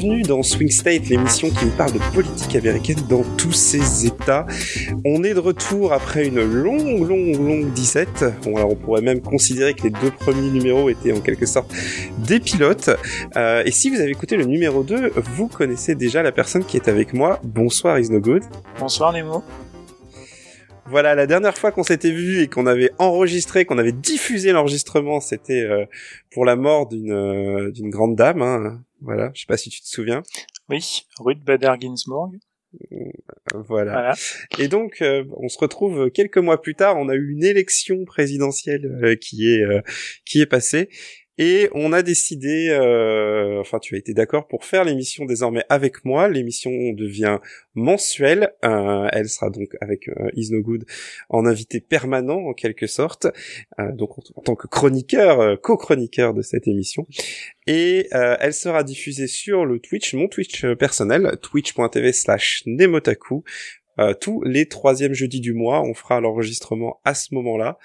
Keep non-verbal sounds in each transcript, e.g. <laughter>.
Bienvenue dans Swing State, l'émission qui nous parle de politique américaine dans tous ses états. On est de retour après une longue, longue, longue 17. Bon, alors on pourrait même considérer que les deux premiers numéros étaient en quelque sorte des pilotes. Euh, et si vous avez écouté le numéro 2, vous connaissez déjà la personne qui est avec moi. Bonsoir Is Good. Bonsoir Nemo. Voilà, la dernière fois qu'on s'était vu et qu'on avait enregistré, qu'on avait diffusé l'enregistrement, c'était euh, pour la mort d'une euh, d'une grande dame. Hein. Voilà, je sais pas si tu te souviens. Oui, Ruth Bader Ginsburg. Voilà. voilà. Et donc, euh, on se retrouve quelques mois plus tard. On a eu une élection présidentielle qui est qui est passée. Et on a décidé, euh, enfin tu as été d'accord pour faire l'émission désormais avec moi. L'émission devient mensuelle. Euh, elle sera donc avec euh, Good en invité permanent en quelque sorte, euh, donc en, tant que chroniqueur, co-chroniqueur de cette émission. Et elle sera diffusée sur le Twitch, mon Twitch personnel, twitch.tv slash Nemotaku. Euh, tous les troisièmes jeudis du mois. On fera l'enregistrement à ce moment-là.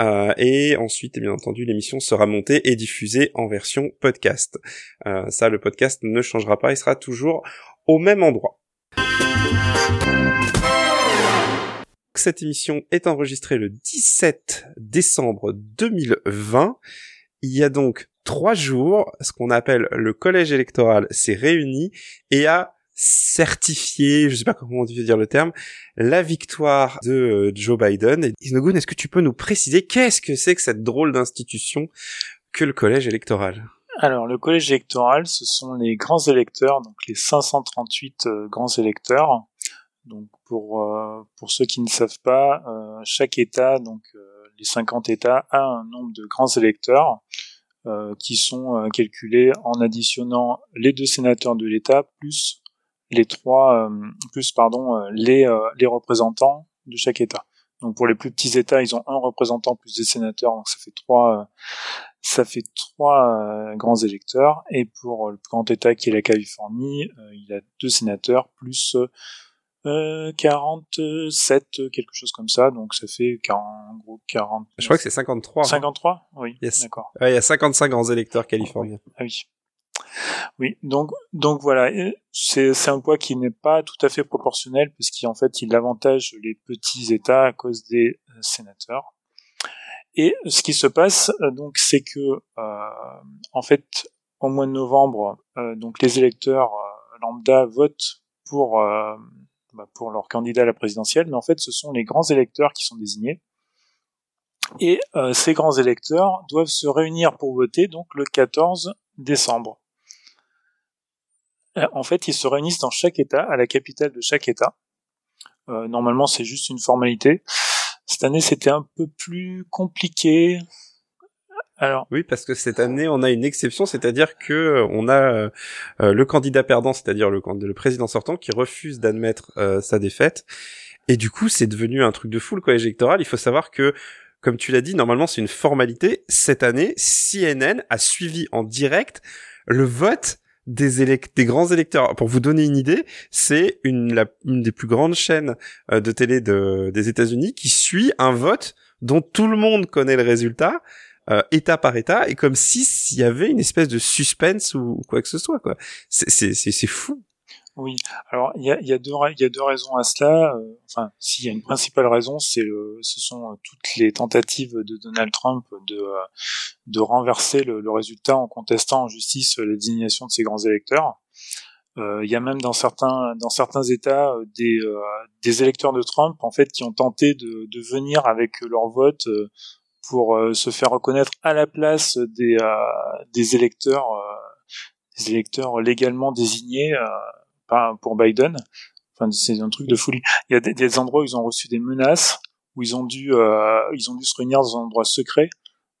Euh, et ensuite, bien entendu, l'émission sera montée et diffusée en version podcast. Euh, ça, le podcast ne changera pas, il sera toujours au même endroit. Cette émission est enregistrée le 17 décembre 2020. Il y a donc trois jours, ce qu'on appelle le collège électoral s'est réuni et a certifié, je sais pas comment on veut dire le terme, la victoire de euh, Joe Biden. Isnogun, est-ce que tu peux nous préciser qu'est-ce que c'est que cette drôle d'institution que le collège électoral? Alors, le collège électoral, ce sont les grands électeurs, donc les 538 euh, grands électeurs. Donc, pour euh, pour ceux qui ne savent pas, chaque État, donc les 50 États, a un nombre de grands électeurs qui sont calculés en additionnant les deux sénateurs de l'État plus les trois euh, plus pardon euh, les euh, les représentants de chaque État. Donc pour les plus petits États, ils ont un représentant plus des sénateurs, donc ça fait trois ça fait trois grands électeurs. Et pour le plus grand État qui est la Californie, il a deux sénateurs plus euh, 47, quelque chose comme ça, donc ça fait 40, en gros 40. Je crois que c'est 53. 53 Oui, d'accord. il y a 55 grands électeurs californiens. Ah oui. Oui, donc donc voilà, c'est un poids qui n'est pas tout à fait proportionnel puisqu'en fait il avantage les petits États à cause des euh, sénateurs. Et ce qui se passe euh, donc c'est que euh, en fait au mois de novembre donc les électeurs lambda votent pour bah, pour leur candidat à la présidentielle, mais en fait ce sont les grands électeurs qui sont désignés. Et ces grands électeurs doivent se réunir pour voter donc le 14 décembre. Euh, en fait, ils se réunissent dans chaque État, à la capitale de chaque État. Euh, normalement, c'est juste une formalité. Cette année, c'était un peu plus compliqué. Alors, oui, parce que cette année, on a une exception, c'est-à-dire que euh, on a le candidat perdant, c'est-à-dire le, le, président sortant, qui refuse d'admettre sa défaite. Et du coup, c'est devenu un truc de fou le collège électoral. Il faut savoir que comme tu l'as dit, normalement c'est une formalité. Cette année, CNN a suivi en direct le vote des, des grands électeurs. Pour vous donner une idée, c'est une, des plus grandes chaînes euh, de télé de, des États-Unis qui suit un vote dont tout le monde connaît le résultat. Euh, état par état et comme si s'il y avait une espèce de suspense ou, quoi que ce soit quoi c'est c'est c'est fou oui, alors il y a, y, a deux, y a deux raisons à cela. Euh, enfin, s'il y a une principale raison, c'est le, ce sont euh, toutes les tentatives de Donald Trump de, euh, de renverser le, le résultat en contestant en justice la désignation de ses grands électeurs. Il y a même dans certains dans certains États des, des électeurs de Trump en fait qui ont tenté de, de venir avec leur vote pour se faire reconnaître à la place des des électeurs des électeurs légalement désignés pour Biden. Enfin, c'est un truc de folie. Il y a des, endroits où ils ont reçu des menaces, où ils ont dû, euh, ils ont dû se réunir dans un endroit secret.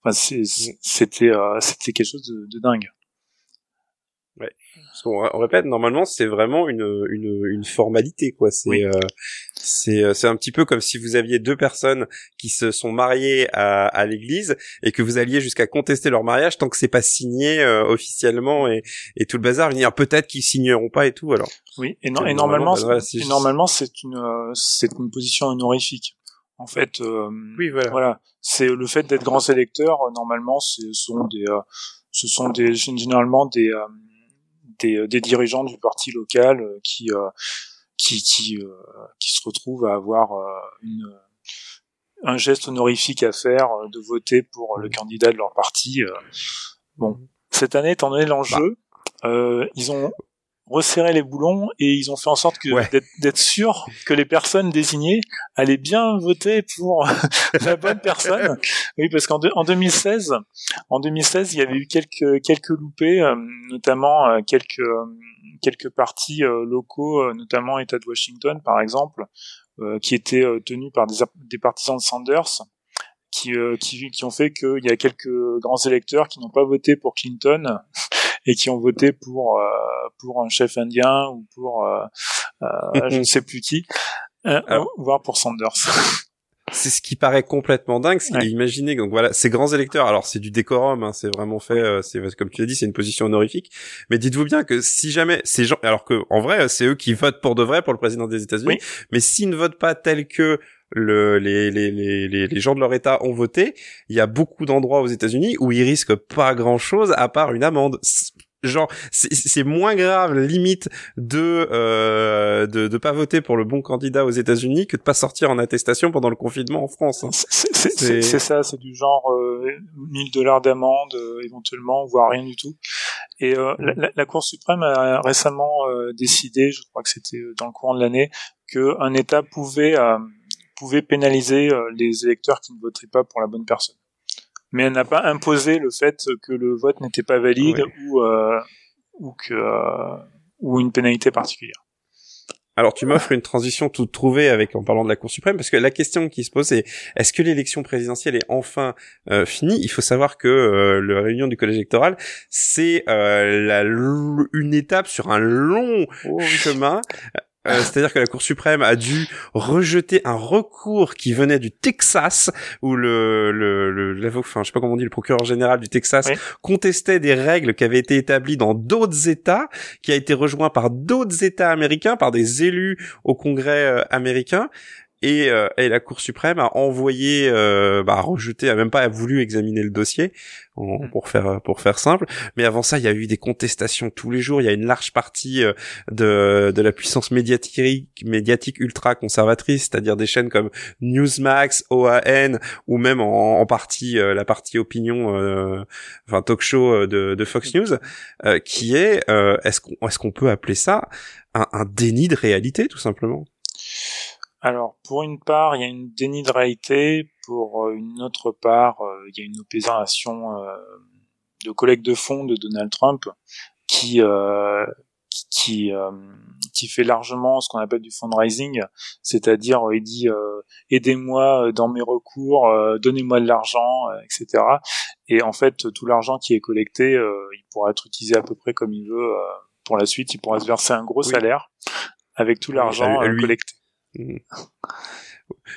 Enfin, c'était, euh, c'était quelque chose de, de dingue. Ouais. On, on, répète, normalement, c'est vraiment une, une, une formalité, quoi. C'est, euh, c'est, euh, c'est un petit peu comme si vous aviez deux personnes qui se sont mariées à, à l'église et que vous alliez jusqu'à contester leur mariage tant que c'est pas signé euh, officiellement et, et tout le bazar. Dire, peut-être qu'ils signeront pas et tout, alors. Oui, et, non, et normalement, normalement, c'est une, c'est une position honorifique. En fait, oui, voilà. voilà. C'est le fait d'être grands électeurs. normalement, ce sont des, ce sont des généralement des des, des, dirigeants du parti local qui qui qui, qui se retrouvent à avoir une un geste honorifique à faire euh, de voter pour le candidat de leur parti. Euh. Bon, cette année, étant donné l'enjeu, bah. euh, ils ont resserré les boulons et ils ont fait en sorte que d'être sûr que les personnes désignées allaient bien voter pour <laughs> la bonne personne. Oui, parce qu'en en 2016, en 2016, il y avait eu quelques quelques loupés, notamment quelques quelques partis locaux, notamment État de Washington par exemple, euh, qui étaient euh, tenus par des, des, partisans de Sanders, qui, euh, qui, qui ont fait qu'il y a quelques grands électeurs qui n'ont pas voté pour Clinton et qui ont voté pour pour un chef indien ou pour je ne sais plus qui, voire pour Sanders. <laughs> c'est ce qui paraît complètement dingue. Ouais. Imaginez donc voilà ces grands électeurs. Alors c'est du décorum, hein, c'est vraiment fait. Euh, c'est comme tu l'as dit, c'est une position honorifique. Mais dites-vous bien que si jamais ces gens, alors que en vrai c'est eux qui votent pour de vrai pour le président des États-Unis, mais s'ils ne votent pas tel que le, les, les, les, les, gens de leur État ont voté, il y a beaucoup d'endroits aux États-Unis où ils risquent pas grand-chose à part une amende genre c'est moins grave limite de, euh, de de pas voter pour le bon candidat aux États-Unis que de pas sortir en attestation pendant le confinement en France. Hein. C'est ça, c'est du genre euh, 1000 dollars d'amende euh, éventuellement, voire rien du tout. Et euh, la, la, Cour suprême a récemment euh, décidé, je crois que c'était euh, dans le courant de l'année, que un État pouvait pouvait pénaliser les électeurs qui ne voteraient pas pour la bonne personne. Mais elle n'a pas imposé le fait que le vote n'était pas valide ou euh, ou que euh, ou une pénalité particulière. Alors tu m'offres une transition toute trouvée avec en parlant de la Cour suprême parce que la question qui se pose c'est est-ce que l'élection présidentielle est enfin euh, finie? Il faut savoir que euh, la réunion du collège électoral c'est une étape sur un long oh chemin euh, c'est-à-dire que la Cour suprême a dû rejeter un recours qui venait du Texas, où le, le, le enfin, je sais pas comment on dit, le procureur général du Texas contestait des règles qui avaient été établies dans d'autres États, qui a été rejoint par d'autres États américains, par des élus au Congrès euh, américain. Et, euh, et, la Cour suprême a envoyé, euh, bah, rejeté, a même pas voulu examiner le dossier, hmm. pour faire pour faire simple. Mais avant ça, il y a eu des contestations tous les jours. Il y a une large partie euh, de de la puissance médiatique médiatique ultra conservatrice, c'est-à-dire des chaînes comme Newsmax, OAN, ou même en, en partie euh, la partie opinion, euh, enfin talk show de, de Fox News, qui est est-ce qu'on est-ce qu'on peut appeler ça un, un déni de réalité, tout simplement? Alors, pour une part, il y a une déni de réalité. Pour euh, une autre part, euh, il y a une opération euh, de collecte de fonds de Donald Trump qui qui qui fait largement ce qu'on appelle du fundraising, c'est-à-dire il dit aidez-moi dans mes recours, donnez-moi de l'argent, etc. Et en fait, tout l'argent qui est collecté, il pourra être utilisé à peu près comme il veut pour la suite. Il pourra se verser un gros salaire avec tout l'argent collecté. Mm.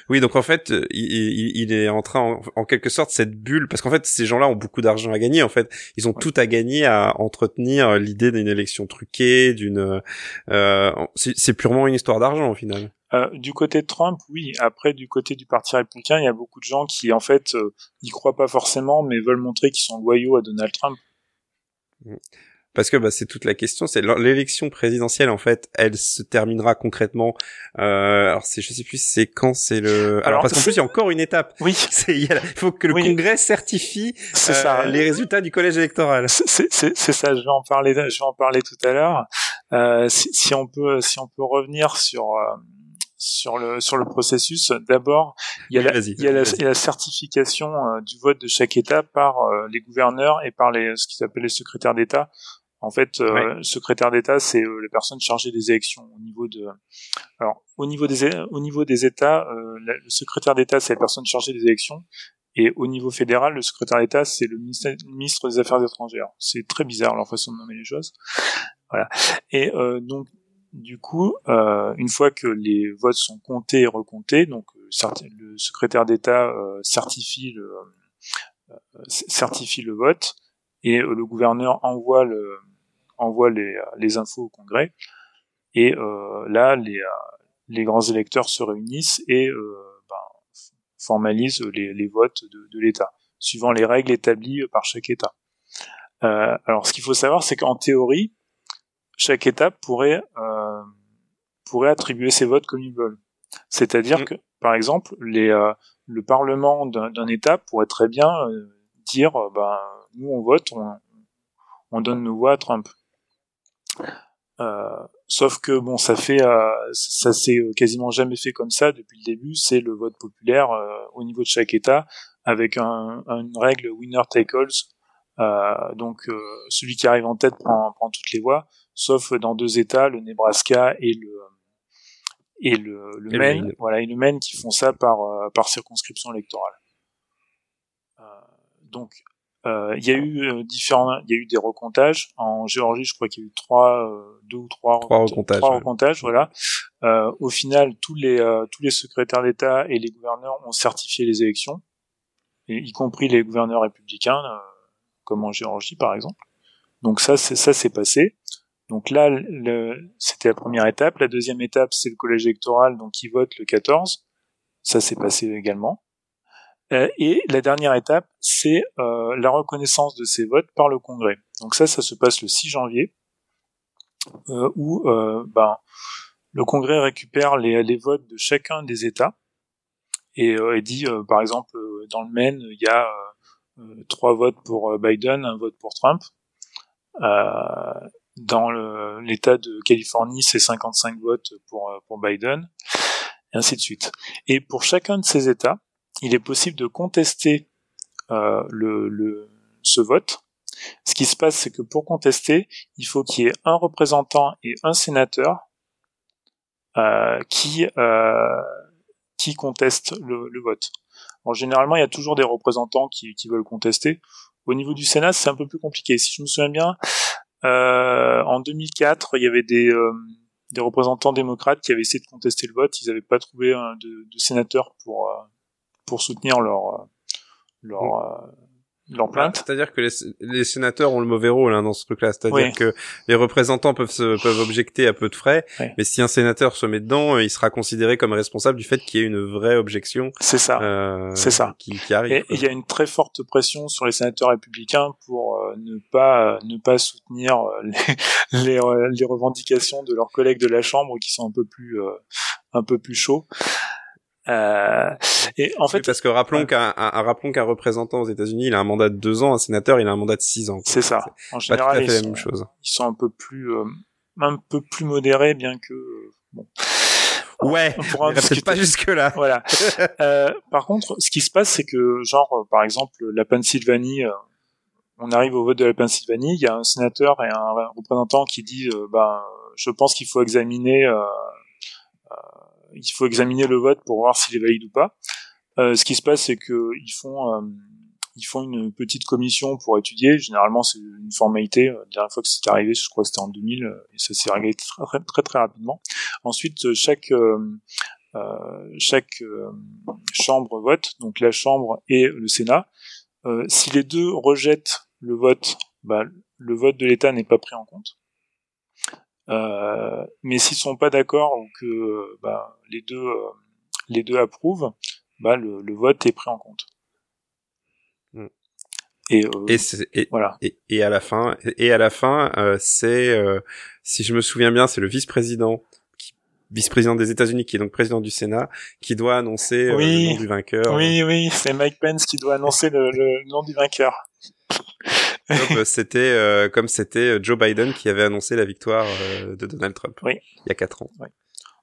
Oui, donc en fait, il, est en train, en, quelque sorte, cette bulle, parce qu'en fait, ces gens-là ont beaucoup d'argent à gagner. En fait, ils ont tout à gagner à entretenir l'idée d'une élection truquée, d'une. Euh, c'est purement une histoire d'argent au final. Euh, du côté de Trump, oui. Après, du côté du Parti républicain, il y a beaucoup de gens qui, en fait, euh, n'y croient pas forcément, mais veulent montrer qu'ils sont loyaux à Donald Trump. Mm parce que bah, c'est toute la question. C'est l'élection présidentielle en fait, elle se terminera concrètement. Euh, alors c'est, je sais plus, c'est quand c'est le. Alors, parce qu'en plus il y a encore une étape. Oui. <laughs> Il faut que le Congrès certifie euh, ça. les résultats du collège électoral. C'est ça. Je vais en parler. Je vais en parler tout à l'heure. Euh, si, si, on peut, si on peut revenir sur euh, sur le sur le processus. D'abord, il y a la, il y a la, certification euh, du vote de chaque État par euh, les gouverneurs et par les ce qui s'appelle les secrétaires d'État en fait, euh, secrétaire d'État, c'est euh, les personnes chargées des élections au niveau de. Alors, au niveau des au niveau des États, euh, le secrétaire d'État, c'est la personne chargée des élections, et au niveau fédéral, le secrétaire d'État, c'est le ministre des Affaires étrangères. C'est très bizarre leur façon de nommer les choses. Voilà. Et euh, donc, du coup, euh, une fois que les votes sont comptés et recomptés, donc le secrétaire d'État certifie le certifie le vote et le gouverneur envoie le envoie les, les infos au Congrès. Et euh, là, les, les grands électeurs se réunissent et euh, ben, formalise les, les votes de, de l'État, suivant les règles établies par chaque État. Euh, alors, ce qu'il faut savoir, c'est qu'en théorie, chaque État pourrait euh, pourrait attribuer ses votes comme il veut. C'est-à-dire mm. que, par exemple, les, euh, le Parlement d'un État pourrait très bien euh, dire, ben, nous on vote, on, on donne nos voix à Trump. Euh, sauf que bon, ça fait, euh, ça s'est quasiment jamais fait comme ça depuis le début. C'est le vote populaire euh, au niveau de chaque État avec un, une règle winner take all. donc celui qui arrive en tête prend, prend, toutes les voix, sauf dans deux États, le Nebraska et le et le, le Maine, voilà, et le Maine qui font ça par par circonscription électorale. donc euh, il y a eu euh, différents, il y a eu des recomptages en Géorgie. Je crois qu'il y a eu trois, euh, deux ou trois, trois recomptages. Trois recomptages voilà. au final, tous les tous les secrétaires d'État et les gouverneurs ont certifié les élections, y compris les gouverneurs républicains, comme en Géorgie par exemple. Donc ça, ça s'est passé. Donc là, c'était la première étape. La deuxième étape, c'est le collège électoral, donc qui vote le 14. Ça s'est passé également. Euh, et la dernière étape, c'est euh, la reconnaissance de ces votes par le Congrès. Donc ça, ça se passe le 6 janvier, euh, où ben, le Congrès récupère les, votes de chacun des États et, et dit, par exemple, dans le Maine, il y a trois votes pour Biden, un vote pour Trump. dans l'État de Californie, c'est 55 votes pour, pour Biden, et ainsi de suite. Et pour chacun de ces États, il est possible de contester euh, le, ce vote. Ce qui se passe, c'est que pour contester, il faut qu'il y ait un représentant et un sénateur euh, qui euh, qui contestent le, le vote. En généralement, il y a toujours des représentants qui, qui veulent contester. Au niveau du Sénat, c'est un peu plus compliqué. Si je me souviens bien, euh, en 2004, il y avait des, euh, des représentants démocrates qui avaient essayé de contester le vote. Ils n'avaient pas trouvé de, de sénateur pour, euh, pour soutenir leur euh, leur mm. euh, leur plainte. C'est-à-dire que les, les, sénateurs ont le mauvais rôle hein, dans ce truc-là. C'est-à-dire que les représentants peuvent se, peuvent objecter à peu de frais, mais si un sénateur se met dedans, il sera considéré comme responsable du fait qu'il y ait une vraie objection. C'est ça. Euh, c'est ça. Qui, qui arrive. Et il y a une très forte pression sur les sénateurs républicains pour euh, ne pas ne pas soutenir <laughs> les, les, les, revendications de leurs collègues de la Chambre qui sont un peu plus un peu plus chauds. Euh, et en fait, parce que rappelons qu'un rappelons qu'un représentant aux États-Unis, il a un mandat de deux ans, un sénateur, il a un mandat de six ans. C'est ça. En général, ils, sont, chose. ils sont un peu plus euh, un peu plus modérés, bien que bon. Ouais, on pourra pas jusque là. Voilà. <laughs> euh, par contre, ce qui se passe, c'est que genre, par exemple, la Pennsylvanie, euh, on arrive au vote de la Pennsylvanie, il y a un sénateur et un représentant qui dit, euh, ben, je pense qu'il faut examiner il faut examiner le vote pour voir s'il est valide ou pas. Euh, ce qui se passe, c'est que ils font euh, ils font une petite commission pour étudier. Généralement, c'est une formalité. La dernière fois que c'était arrivé, je crois que c'était en 2000, et ça s'est réglé très, très très rapidement. Ensuite, chaque euh, chaque chambre vote, donc la chambre et le Sénat. si les deux rejettent le vote, bah, le vote de l'État n'est pas pris en compte. Euh, mais s'ils sont pas d'accord ou que bah, les deux euh, les deux approuvent, bah, le, le, vote est pris en compte. Mm. Et, euh, et, voilà. Et, et, à la fin, et à la fin, euh, c'est, si je me souviens bien, c'est le vice-président, vice-président des États-Unis, qui est donc président du Sénat, qui doit annoncer le nom du vainqueur. Oui, oui, c'est Mike Pence qui doit annoncer le, le nom du vainqueur. Euh, c'était euh, comme c'était euh, Joe Biden qui avait annoncé la victoire de Donald Trump oui. il y a quatre ans. Oui.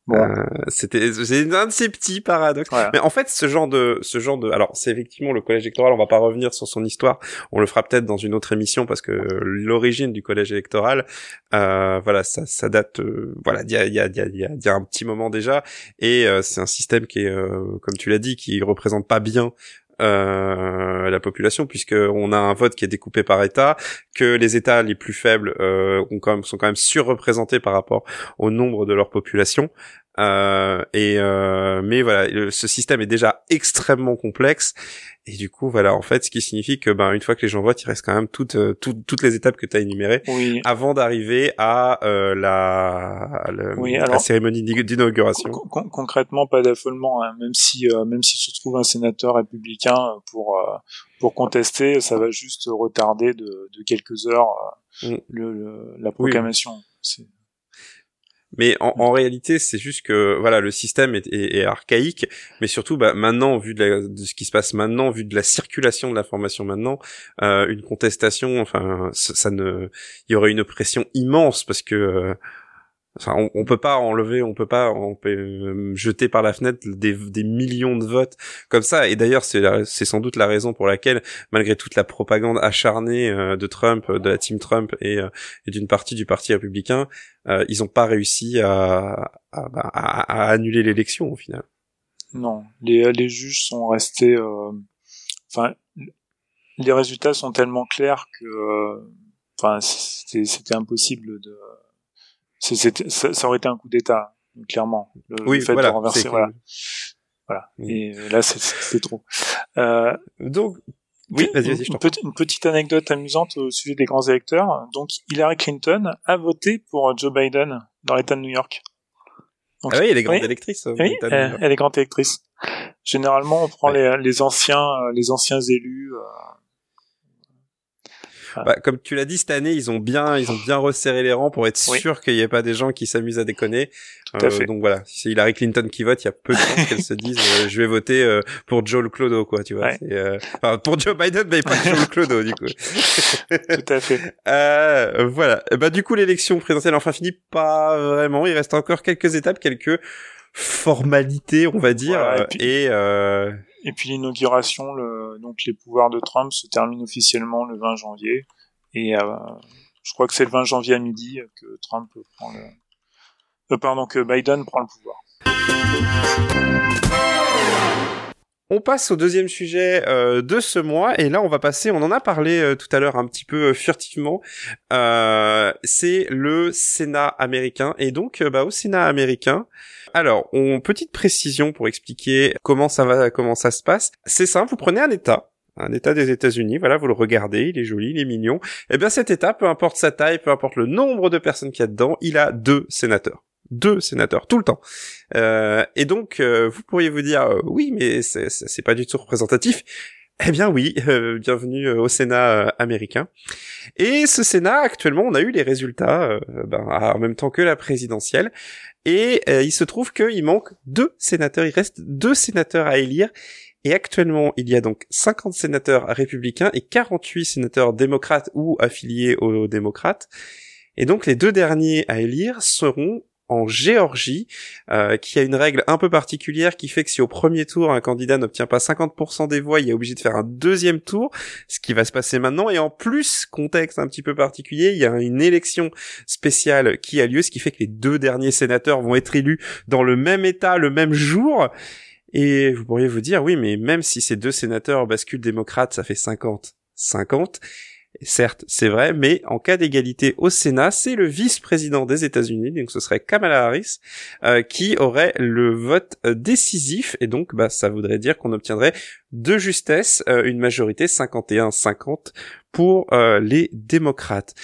Bon. c'était c'est un de ces petits paradoxes. Mais en fait, ce genre de ce genre de alors c'est effectivement le collège électoral. On va pas revenir sur son histoire. On le fera peut-être dans une autre émission parce que l'origine du collège électoral, euh, voilà, ça, ça date, voilà, il y a il y a il y a il y a un petit moment déjà. Et c'est un système qui est, comme tu l'as dit, qui représente pas bien euh, la population puisque on a un vote qui est découpé par État, que les États les plus faibles euh, quand même, sont quand même surreprésentés par rapport au nombre de leur population. Euh, et euh, mais voilà, ce système est déjà extrêmement complexe et du coup voilà en fait ce qui signifie que ben une fois que les gens votent, il reste quand même toutes euh, toutes, toutes les étapes que tu as énumérées avant d'arriver à euh, la, la cérémonie d'inauguration. concrètement pas d'affolement hein. même si euh, même s'il se trouve un sénateur républicain pour pour contester, ça va juste retarder de, de quelques heures mm. le, la proclamation. Oui. Mais en, en réalité, c'est juste que voilà, le système est, est, archaïque, mais surtout, bah, maintenant, vu de, de, ce qui se passe maintenant, vu de la circulation de l'information maintenant, euh, une contestation, enfin, ça, ne, il y aurait une pression immense parce que euh, Enfin, on, on, peut pas enlever, on peut pas on peut, euh, jeter par la fenêtre des, des, millions de votes comme ça. Et d'ailleurs, c'est sans doute la raison pour laquelle, malgré toute la propagande acharnée euh, de Trump, de la team Trump et, euh, et d'une partie du parti républicain, ils ont pas réussi à, à, bah, à, à annuler l'élection au final. Non, les, les juges sont restés. Enfin, les résultats sont tellement clairs que, enfin, c'était impossible de ça, ça, aurait été un coup d'État, clairement. Le, oui, fait voilà, de renverser, voilà. Voilà. Et là, c'est trop. Euh, Donc, oui, vas-y, vas-y, une, une, petite anecdote amusante au sujet des grands électeurs. Donc, Hillary Clinton a voté pour Joe Biden dans l'État de New York. Donc, ah oui, elle est grande électrice. Oui, elle, elle, est grande électrice. Généralement, on prend les, les, anciens, euh, les anciens élus. Euh, bah, comme tu l'as dit cette année, ils ont bien, ils ont bien resserré les rangs pour être sûr qu'il n'y ait pas des gens qui s'amusent à déconner. Euh, donc voilà, si c'est Hillary Clinton qui vote, il y a peu de chances qu'elle se dise euh, je vais voter euh, pour Joe Clodo quoi, tu vois. Enfin, pour Joe Biden, mais pas Joe Clodo du coup. <laughs> Tout à fait. voilà. Bah du coup l'élection présidentielle enfin finie pas vraiment. Il reste encore quelques étapes, quelques formalités, on va dire. et, et puis l'inauguration, le, donc les pouvoirs de Trump se terminent officiellement le 20 janvier. Et euh, je crois que c'est le 20 janvier à midi que Trump prend le, euh, pardon, que Biden prend le pouvoir. On passe au deuxième sujet euh, de ce mois et là on va passer, on en a parlé euh, tout à l'heure un petit peu euh, furtivement, c'est le Sénat américain et donc bah, au Sénat américain, alors on petite précision pour expliquer comment ça va, comment ça se passe. C'est simple, vous prenez un État, un État des États-Unis, voilà, vous le regardez, il est joli, il est mignon. Eh bien cet État, peu importe sa taille, peu importe le nombre de personnes qu'il y a dedans, il a deux sénateurs deux sénateurs tout le temps. Euh, et donc, euh, vous pourriez vous dire, euh, oui, mais c'est pas du tout représentatif. Eh bien oui, <laughs> bienvenue au Sénat américain. Et ce Sénat, actuellement, on a eu les résultats ben, en même temps que la présidentielle. Et il se trouve qu'il manque deux sénateurs, il reste deux sénateurs à élire. Et actuellement, il y a donc 50 sénateurs républicains et 48 sénateurs démocrates ou affiliés aux démocrates. Et donc les deux derniers à élire seront en Géorgie, euh, qui a une règle un peu particulière qui fait que si au premier tour un candidat n'obtient pas 50% des voix, il est obligé de faire un deuxième tour, ce qui va se passer maintenant. Et en plus, contexte un petit peu particulier, il y a une élection spéciale qui a lieu, ce qui fait que les deux derniers sénateurs vont être élus dans le même état le même jour. Et vous pourriez vous dire, oui, mais même si ces deux sénateurs basculent démocrates, ça fait 50. 50 certes, c'est vrai, mais en cas d'égalité au Sénat, c'est le vice-président des États-Unis, donc ce serait Kamala Harris, euh, qui aurait le vote euh, décisif, et donc bah, ça voudrait dire qu'on obtiendrait de justesse euh, une majorité 51-50 pour les démocrates.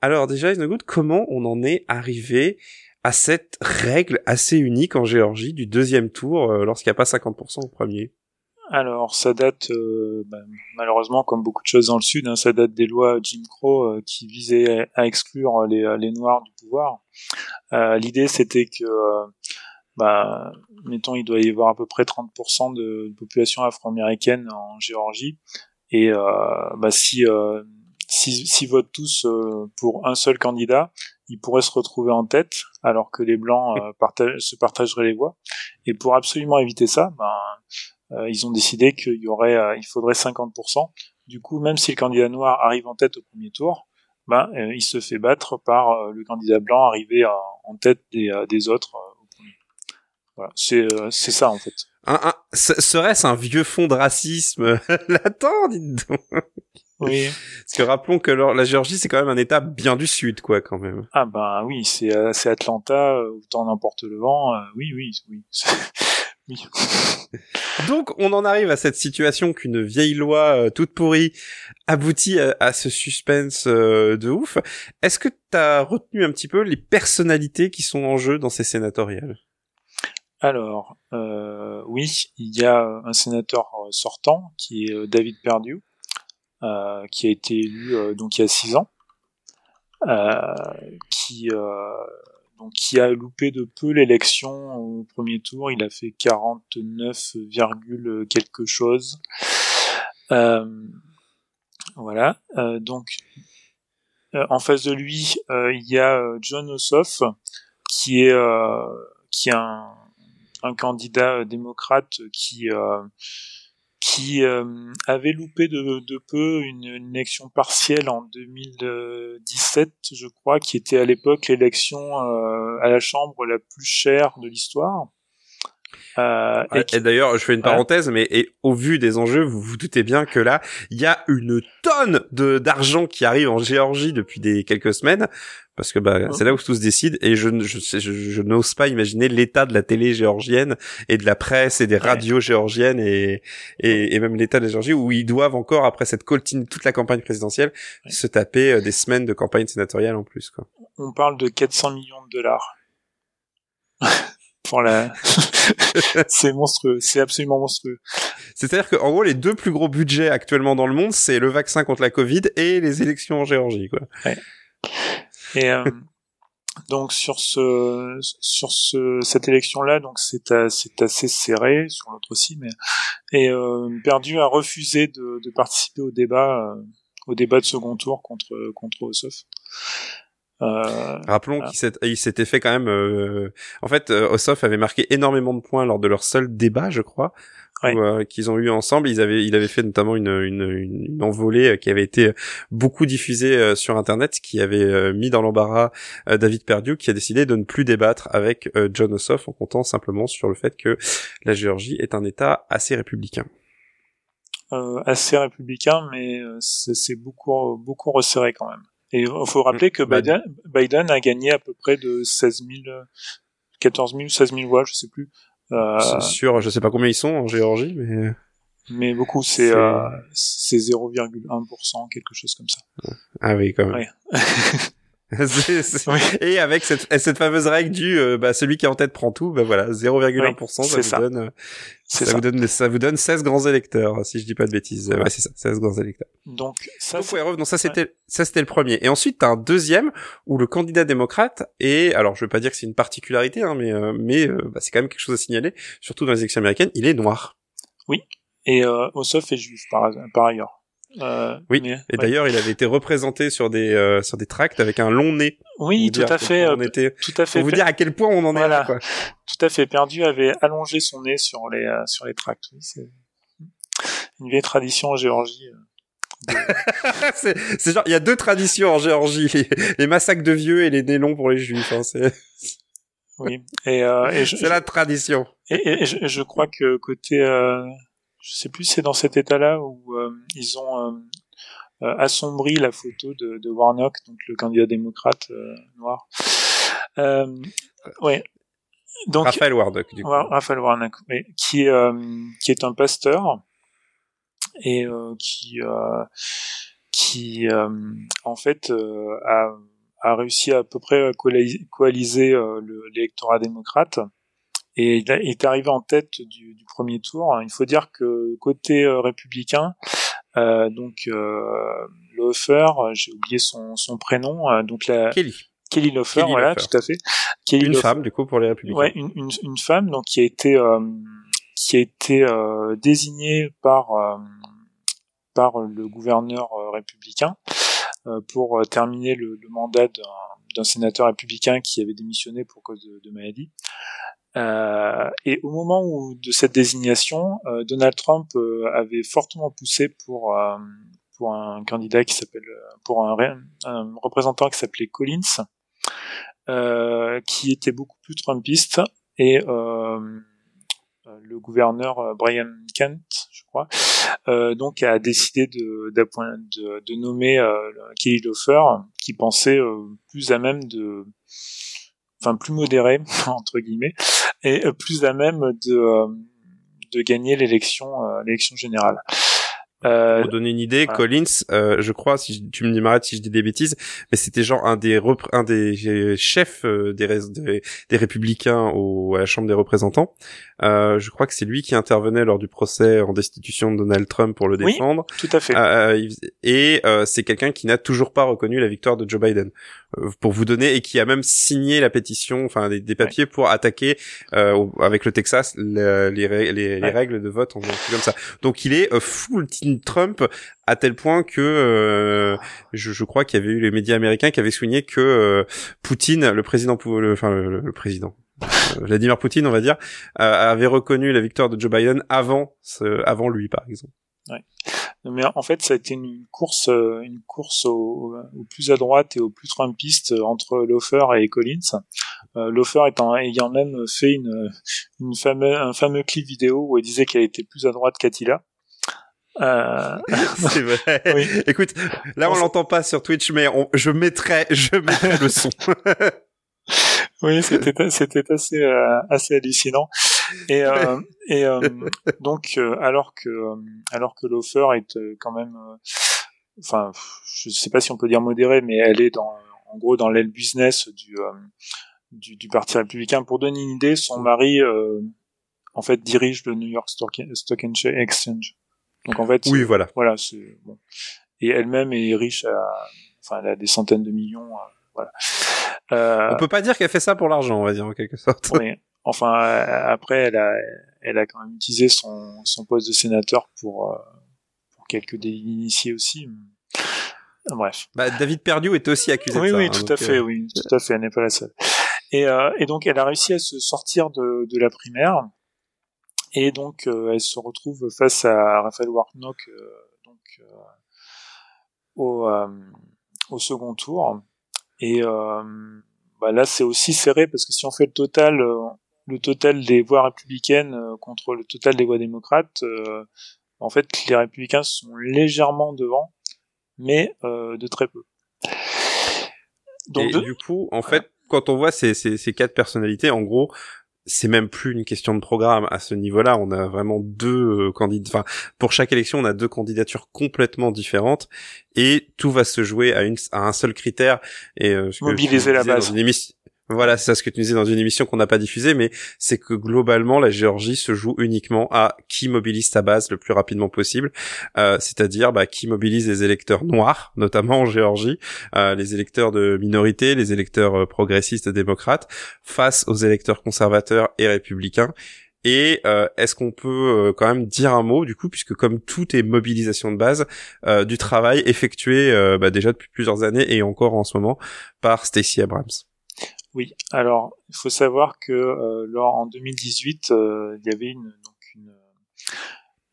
Alors déjà, Isnogood, comment on en est arrivé à cette règle assez unique en Géorgie du deuxième tour lorsqu'il n'y a pas 50% au premier? Alors, ça date, euh, bah, malheureusement, comme beaucoup de choses dans le Sud, hein, ça date des lois Jim Crow euh, qui visaient à exclure les, les Noirs du pouvoir. Euh, L'idée, c'était que, bah, mettons, il doit y avoir à peu près 30% de, population afro-américaine en Géorgie, et bah, si, si, si votent tous pour un seul candidat, ils pourraient se retrouver en tête, alors que les blancs se partageraient les voix. Et pour absolument éviter ça, ben euh, ils ont décidé qu'il y aurait, euh, il faudrait 50%. Du coup, même si le candidat noir arrive en tête au premier tour, ben, euh, il se fait battre par le candidat blanc arrivé en tête des, des autres. Voilà, c'est c'est ça en fait. un, serait-ce un vieux fond de racisme? <laughs> Latent, dites donc Oui. Parce que rappelons que la Géorgie, c'est quand même un État bien du sud, quoi, quand même. Ah ben oui, c'est Atlanta, où tant n'importe le vent. oui, oui, oui. <laughs> oui. <laughs> Donc, on en arrive à cette situation qu'une vieille loi euh, toute pourrie aboutit à, ce suspense euh, de ouf. Est-ce que tu as retenu un petit peu les personnalités qui sont en jeu dans ces sénatoriales? Alors, euh, oui, il y a un sénateur sortant qui est David Perdue, qui a été élu donc il y a six ans, qui donc qui a loupé de peu l'élection au premier tour. Il a fait 49, quelque chose. Euh, voilà. Euh, donc euh, en face de lui, il y a John Ossoff, qui est qui est un, un candidat démocrate qui qui euh, avait loupé de, peu une, une, élection partielle en 2017, je crois, qui était à l'époque l'élection euh, à la Chambre la plus chère de l'histoire. Euh, et, d'ailleurs, je fais une parenthèse, mais et, au vu des enjeux, vous vous doutez bien que là, il y a une tonne de d'argent qui arrive en Géorgie depuis des quelques semaines, parce que bah c'est là où tout se décide, et je je, je, n'ose pas imaginer l'état de la télé géorgienne et de la presse et des radios géorgiennes et, et, et même l'état de la Géorgie où ils doivent encore après cette coltine toute la campagne présidentielle se taper euh, des semaines de campagne sénatoriale en plus quoi. On parle de 400 millions de dollars. La <laughs> c'est monstrueux, c'est absolument monstrueux. C'est-à-dire qu'en gros, les deux plus gros budgets actuellement dans le monde, c'est le vaccin contre la Covid et les élections en Géorgie, quoi. Ouais. Et euh, <laughs> donc sur ce sur ce cette élection-là, donc c'est c'est assez serré sur l'autre aussi, mais et euh, Perdu a refusé de, de participer au débat euh, au débat de second tour contre contre Ossoff. Euh, Rappelons qu'il s'était fait quand même. Euh, en fait, euh, Ossoff avait marqué énormément de points lors de leur seul débat, je crois, euh, qu'ils ont eu ensemble. Ils avaient, il avait fait notamment une, une, une envolée qui avait été beaucoup diffusée sur Internet, qui avait mis dans l'embarras David Perdue, qui a décidé de ne plus débattre avec John Ossoff en comptant simplement sur le fait que la Géorgie est un État assez républicain. assez républicain, mais c'est beaucoup beaucoup resserré quand même. Et il faut rappeler que bah, Biden, Biden, a gagné à peu près de 16 000, 14 000, 16 000 voix, je sais plus. Euh, c'est sûr, je sais pas combien ils sont en Géorgie, mais... Mais beaucoup, c'est euh, 0,1%, quelque chose comme ça. Ah oui, quand même. Ouais. <laughs> <laughs> Et avec cette, cette fameuse règle du euh, bah, celui qui est en tête prend tout, bah voilà, 0,1%, ça, ça, vous donne euh, ça, vous donne ça vous donne 16 grands électeurs si je dis pas de bêtises. Ouais, c'est ça, 16 grands électeurs. Donc ça donc, ça c'était ça c'était le premier. Et ensuite t'as un deuxième où le candidat démocrate et alors je veux pas dire que c'est une particularité hein, mais euh, mais bah, c'est quand même quelque chose à signaler, surtout dans les élections américaines, il est noir. Oui. Et euh, Ossoff est juif par, par ailleurs. Euh, oui. et d'ailleurs, il avait été représenté sur des euh, sur des tracts avec un long nez. Oui, tout à fait. On était, tout à fait. Pour vous dire à quel point on en est là. Quoi. Tout à fait. Perdu avait allongé son nez sur les euh, sur les tracts. Oui, c'est une vieille tradition en Géorgie. Euh, <laughs> c'est genre il y a deux traditions en Géorgie les, massacres de vieux et les nez longs pour les juifs. Hein, c'est oui. Et, euh, et <laughs> c'est la tradition. Et, et je, je, crois que côté je sais plus c'est dans cet état-là où euh, ils ont euh, euh, assombri la photo de, de, Warnock, donc le candidat démocrate noir. ouais. Donc, Raphaël Warnock, du coup. Raphaël Warnock, oui, qui est qui est un pasteur et qui qui en fait a a réussi à, peu près à coaliser l'électorat démocrate et il, est arrivé en tête du, du, premier tour. Il faut dire que côté euh, républicain, euh, donc euh, j'ai oublié son, son prénom, euh, donc la Kelly. Kelly Lofer, voilà, tout à fait. Kelly une femme du coup pour les républicains. Ouais, une, une, une femme donc qui a été euh, qui a été désignée par par le gouverneur républicain pour terminer le, le mandat d'un sénateur républicain qui avait démissionné pour cause de, de maladie. Euh, et au moment où, de cette désignation, euh, Donald Trump euh, avait fortement poussé pour pour un candidat qui s'appelle pour un, représentant qui s'appelait Collins, qui était beaucoup plus trumpiste et le gouverneur Brian Kent, je crois, donc a décidé de, de, de nommer Kelly Loeffler, qui pensait plus à même de, enfin plus modéré <laughs> entre guillemets, et plus à même de de gagner l'élection l'élection générale. Euh, Pour donner une idée, Collins, euh, je crois, si tu me m'arrêtes si je dis des bêtises, mais c'était genre un des un des chefs euh, des, des, des républicains au, à la Chambre des représentants. Euh, je crois que c'est lui qui intervenait lors du procès en destitution de Donald Trump pour le défendre. Oui, tout à fait. Euh, et c'est quelqu'un qui n'a toujours pas reconnu la victoire de Joe Biden. Pour vous donner et qui a même signé la pétition, enfin des, papiers pour attaquer avec le Texas les, les, les, règles de vote, comme ça. Donc il est full Trump à tel point que euh, je, je, crois qu'il y avait eu les médias américains qui avaient souligné que euh, Poutine, le président, le, enfin le, président, euh, Vladimir Poutine, on va dire, avait reconnu la victoire de Joe Biden avant, avant lui, par exemple. Ouais. Mais en fait, ça a été une course, une course au, plus à droite et au plus Trumpiste entre Loeffler et Collins. Euh, étant, ayant même fait une, une fameux, un fameux clip vidéo où il disait qu'elle était plus à droite qu'Attila. Euh... <laughs> c'est vrai. Oui. Écoute, là on, l'entend pas sur Twitch, mais on, je mettrai, je mettrai le son. <laughs> oui, c'était c'était assez euh, assez hallucinant. Et euh, et euh, donc euh, alors que alors que l'offer est quand même, enfin, je sais pas si on peut dire modéré, mais elle est dans en gros dans l'aile business du, du, du parti républicain. Pour donner une idée, son mari en fait dirige le New York Stock, Stock Exchange. Donc en fait, oui, voilà, voilà, c'est bon. Et elle-même est riche, à, enfin, elle a des centaines de millions, euh, voilà. Euh, on peut pas dire qu'elle fait ça pour l'argent, on va dire en quelque sorte. Oui. Enfin, euh, après, elle a, elle a quand même utilisé son, son poste de sénateur pour, euh, pour quelques délits initiés aussi. Bref. Bah, David Perdue est aussi accusé oui, de ça. Oui, hein, tout à fait, oui, tout à fait. Elle n'est pas la seule. Et, euh, et donc, elle a réussi à se sortir de, de la primaire et donc euh, elle se retrouve face à Raphaël Warnock euh, donc euh, au, au second tour et bah là c'est aussi serré parce que si on fait le total le total des voix républicaines contre le total des voix démocrates en fait les républicains sont légèrement devant mais de très peu donc et du coup en fait quand on voit ces, ces, ces quatre personnalités en gros c'est même plus une question de programme à ce niveau-là. On a vraiment deux euh, candidats. Enfin, pour chaque élection, on a deux candidatures complètement différentes et tout va se jouer à, une, à un seul critère. Et euh, mobiliser la base. Voilà, c'est ce que tu disais dans une émission qu'on n'a pas diffusée, mais c'est que globalement, la Géorgie se joue uniquement à qui mobilise sa base le plus rapidement possible, euh, c'est-à-dire bah, qui mobilise les électeurs noirs, <laughs> notamment en Géorgie, euh, les électeurs de minorité, les électeurs euh, progressistes démocrates, face aux électeurs conservateurs et républicains. Et est-ce qu'on peut quand même dire un mot du coup, puisque comme tout est mobilisation de base, du travail effectué bah, déjà depuis plusieurs années et encore en ce moment par Stacey Abrams? Oui, alors il faut savoir que euh, lors en 2018, euh, il y avait une, donc une,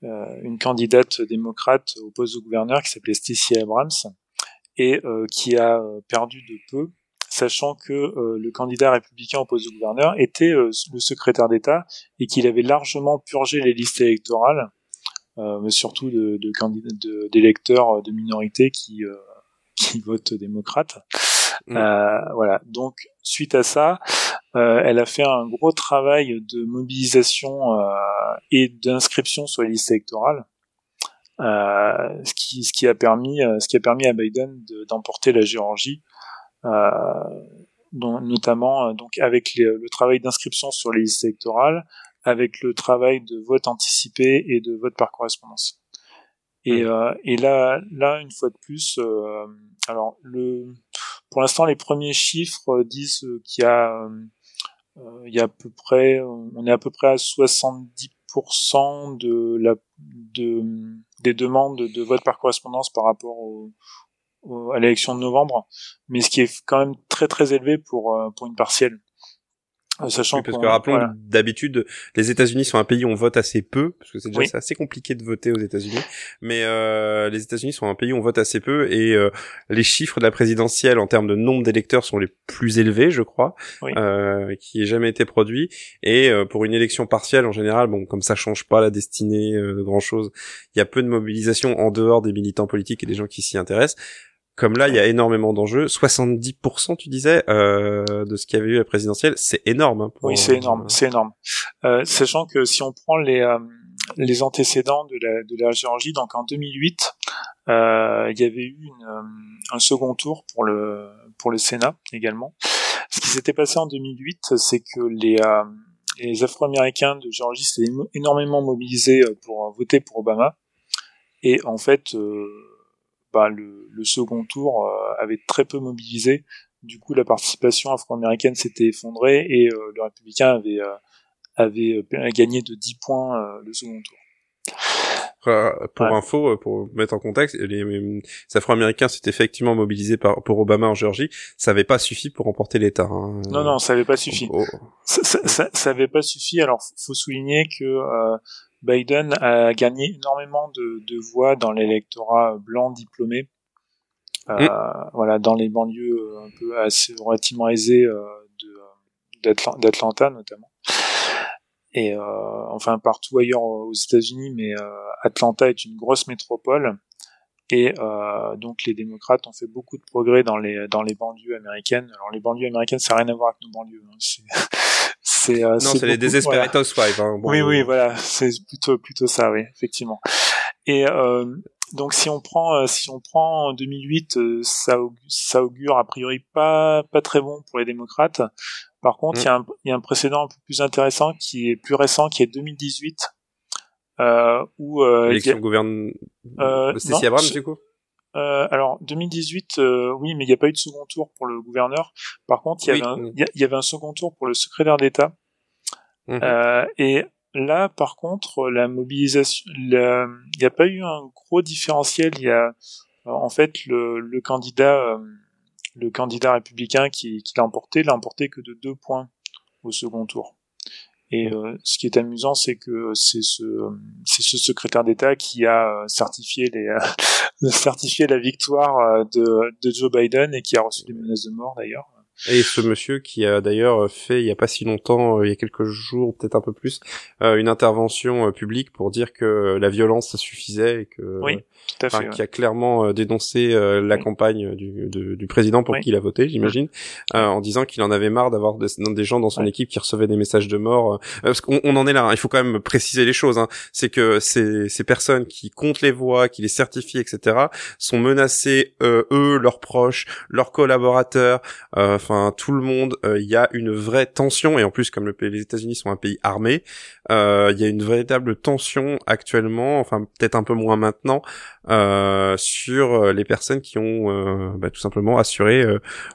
euh, une candidate démocrate au poste de gouverneur qui s'appelait Stacey Abrams et qui a perdu de peu, sachant que le candidat républicain au poste de gouverneur était le secrétaire d'État et qu'il avait largement purgé les listes électorales, mais surtout de, de d'électeurs de, de minorité qui qui votent démocrate. Mm. Euh, voilà. Donc suite à ça, euh, elle a fait un gros travail de mobilisation euh, et d'inscription sur les listes électorales. Ce qui a permis ce qui a à Biden d'emporter la Géorgie notamment donc avec le travail d'inscription sur les listes électorales avec le travail de vote anticipé et de vote par correspondance et, mm. et là là une fois de plus alors le pour l'instant, les premiers chiffres euh, disent euh, qu'il y a, euh, il y a à peu près, on est à peu près à 70% de la, de, des demandes de vote par correspondance par rapport au, à l'élection de novembre, mais ce qui est quand même très très élevé pour pour une partielle. Euh, sachant parce que rappelons d'habitude les États-Unis sont un pays où on vote assez peu parce que c'est déjà assez compliqué de voter aux États-Unis. Mais euh, les États-Unis sont un pays où on vote assez peu et euh, les chiffres de la présidentielle en termes de nombre d'électeurs sont les plus élevés je crois euh, qui ait jamais été produit. Et euh, pour une élection partielle en général bon comme ça change pas la destinée de grand chose il y a peu de mobilisation en dehors des militants politiques et des gens qui s'y intéressent comme là, il y a énormément d'enjeux. 70%, tu disais, euh, de ce qu'il y avait eu à la présidentielle, c'est énorme. Hein, oui, c'est énorme, c'est énorme. Euh, sachant que si on prend les euh, les antécédents de la de la Géorgie, donc en 2008, euh, il y avait eu une, euh, un second tour pour le pour le Sénat également. Ce qui s'était passé en 2008, c'est que les les Afro-Américains de Géorgie s'étaient énormément mobilisés pour voter pour Obama. Et en fait, euh, bah, le, le, second tour euh, avait très peu mobilisé. Du coup, la participation afro-américaine s'était effondrée et euh, le républicain avait, euh, avait gagné de 10 points le second tour. Pour info, pour mettre en contexte, les, Afro-Américains s'étaient effectivement mobilisés par, pour Obama en Géorgie. Ça n'avait pas suffi pour remporter l'État. Hein. Non, non, ça n'avait pas suffi. Oh. Ça, ça, ça, pas suffi. Alors, faut souligner que euh, Biden a gagné énormément de, de voix dans l'électorat blanc diplômé. Euh. Voilà, dans les banlieues euh, un peu assez relativement aisées euh, d'Atlanta notamment. Et euh, enfin partout ailleurs aux États-Unis, mais euh, Atlanta est une grosse métropole. Et euh, donc les démocrates ont fait beaucoup de progrès dans les dans les banlieues américaines. Alors les banlieues américaines, ça n'a rien à voir avec nos banlieues. Hein. C'est euh, non, c'est les Desperate voilà. Hein. oui, oui, voilà, c'est plutôt plutôt ça, oui, effectivement. Et euh, donc si on prend euh, si on prend en 2008, euh, ça ça augure a priori pas pas très bon pour les démocrates. Par contre, il y, a mm. un, y a un précédent un peu plus intéressant qui est plus récent, qui est 2018, euh, où euh, l'élection gouverne euh, Stacey Abrams du coup? Euh, alors 2018, euh, oui, mais il n'y a pas eu de second tour pour le gouverneur. Par contre, il y, avait un, il y avait un second tour pour le secrétaire d'État. Mhm. Euh, et là, par contre, la mobilisation, il n'y a pas eu un gros différentiel. Il y a en fait le, le candidat, euh, le candidat républicain qui, qui l'a emporté, l'a emporté que de deux points au second tour. Et euh, ce qui est amusant, c'est que c'est ce, ce secrétaire d'État qui a certifié les, <laughs> certifié la victoire de, de Joe Biden et qui a reçu des menaces de mort d'ailleurs. Et ce monsieur qui a d'ailleurs fait il y a pas si longtemps, euh, il y a quelques jours, peut-être un peu plus, euh, une intervention euh, publique pour dire que la violence ça suffisait et que oui, tout à fait, qui a clairement dénoncé la campagne du, du président pour qui il a voté, j'imagine, en disant qu'il en avait marre d'avoir des, des, gens dans son équipe qui recevaient des messages de mort. parce qu'on on en est là, hein, il faut quand même préciser les choses. Hein. C'est que ces, ces personnes qui comptent les voix, qui les certifient, etc., sont menacées eux, leurs proches, leurs collaborateurs. enfin tout le monde, euh, il y a une vraie tension. Et en plus comme le, les États-Unis sont un pays armé, euh, il y a une véritable tension actuellement, enfin peut-être un peu moins maintenant, euh, sur les personnes qui ont bah, tout simplement assuré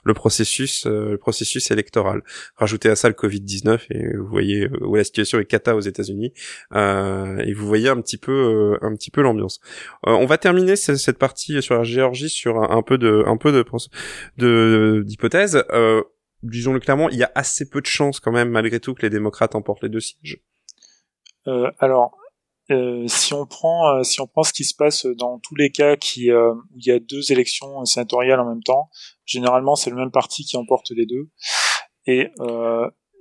le processus, le processus électoral. Rajoutez à ça le Covid 19 et vous voyez où la situation est cata aux États-Unis et vous voyez un petit peu, un petit peu l'ambiance. on va terminer cette partie sur la Géorgie sur un, peu de, un peu de d'hypothèses. Euh, disons-le clairement, il y a assez peu de chances quand même, malgré tout, que les démocrates emportent les deux sièges. Euh, alors, euh, si on prend euh, si on prend ce qui se passe dans tous les cas qui euh, où il y a deux élections sénatoriales en même temps, généralement c'est le même parti qui emporte les deux. Et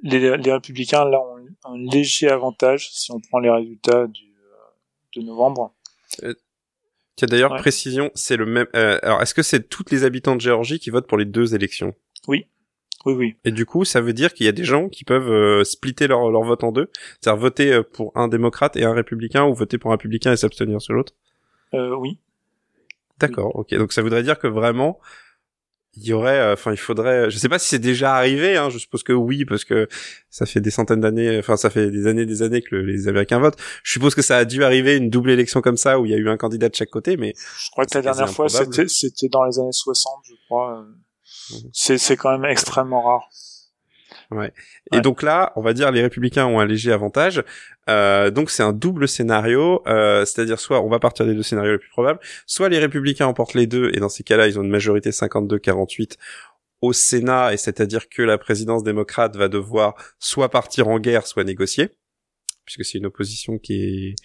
les, les, républicains là ont un léger avantage si on prend les résultats du, de novembre. Tiens d'ailleurs précision, c'est le même. alors est-ce que c'est toutes les habitants de Géorgie qui votent pour les deux élections? Oui. Oui, oui. Et du coup, ça veut dire qu'il y a des gens qui peuvent euh, splitter leur, leur vote en deux, c'est-à-dire voter euh, pour un démocrate et un républicain, ou voter pour un républicain et s'abstenir sur l'autre. Euh, oui. D'accord. Ok. Donc ça voudrait dire que vraiment, il y aurait, euh, enfin, il faudrait. Je sais pas si c'est déjà arrivé. Hein, je suppose que oui, parce que ça fait des centaines d'années, enfin, ça fait des années, des années que les Américains votent. Je suppose que ça a dû arriver une double élection comme ça où il y a eu un candidat de chaque côté, mais. Je crois que la dernière fois, c'était, c'était dans les années 60, je crois. Mhm. C'est quand même extrêmement rare. Ouais. Et donc là, on va dire les républicains ont un léger avantage. Euh, donc c'est un double scénario, euh, c'est-à-dire soit on va partir des deux scénarios les plus probables, soit les républicains emportent les deux et dans ces cas-là ils ont une majorité 52-48 au Sénat, et c'est-à-dire que la présidence démocrate va devoir soit partir en guerre, soit négocier puisque c'est une opposition qui est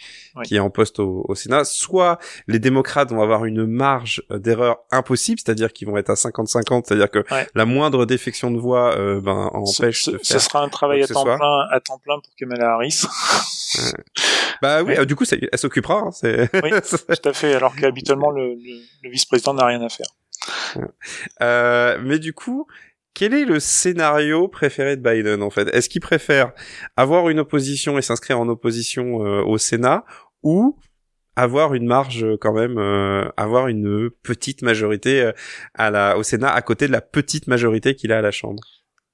qui est en poste au, au, Sénat, soit les démocrates vont avoir une marge d'erreur impossible, c'est-à-dire qu'ils vont être à 50-50, c'est-à-dire que la moindre défection de voix euh, ben empêche ce, de faire ce sera un travail à temps plein à temps plein pour Kamala Harris. bah oui, euh, du coup ça, elle s'occupera. Hein, oui, <laughs> tout à fait. Alors qu'habituellement le, le, le vice-président n'a rien à faire. Euh, mais du coup, quel est le scénario préféré de Biden en fait? Est-ce qu'il préfère avoir une opposition et s'inscrire en opposition euh, au Sénat ou avoir une marge euh, quand même, euh, avoir une petite majorité au Sénat à côté de la petite majorité qu'il a à la Chambre?